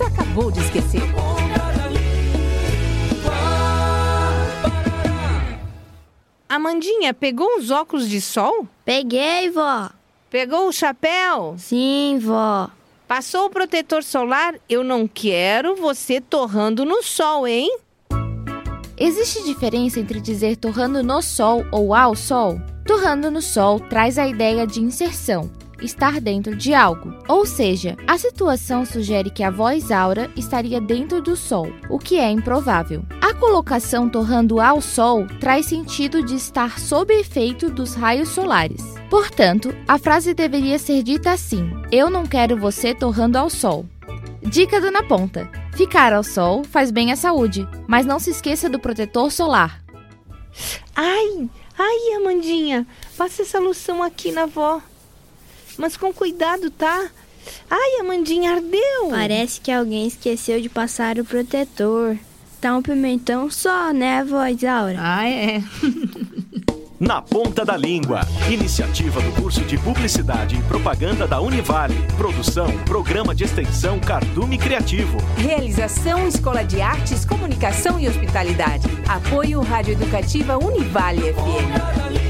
acabou de esquecer. Amandinha, pegou os óculos de sol? Peguei, vó. Pegou o chapéu? Sim, vó. Passou o protetor solar? Eu não quero você torrando no sol, hein? Existe diferença entre dizer torrando no sol ou ao sol? Torrando no sol traz a ideia de inserção, estar dentro de algo. Ou seja, a situação sugere que a voz aura estaria dentro do sol, o que é improvável. A colocação torrando ao sol traz sentido de estar sob efeito dos raios solares. Portanto, a frase deveria ser dita assim: Eu não quero você torrando ao sol. Dica do Na Ponta: Ficar ao sol faz bem à saúde, mas não se esqueça do protetor solar. Ai, ai, Amandinha, passa essa loção aqui na vó. Mas com cuidado, tá? Ai, Amandinha, ardeu! Parece que alguém esqueceu de passar o protetor. Tá um pimentão só, né, voz Aura? Ah, é. Na Ponta da Língua. Iniciativa do curso de Publicidade e Propaganda da Univale. Produção, Programa de Extensão Cardume Criativo. Realização Escola de Artes, Comunicação e Hospitalidade. Apoio Rádio Educativa Univale FM.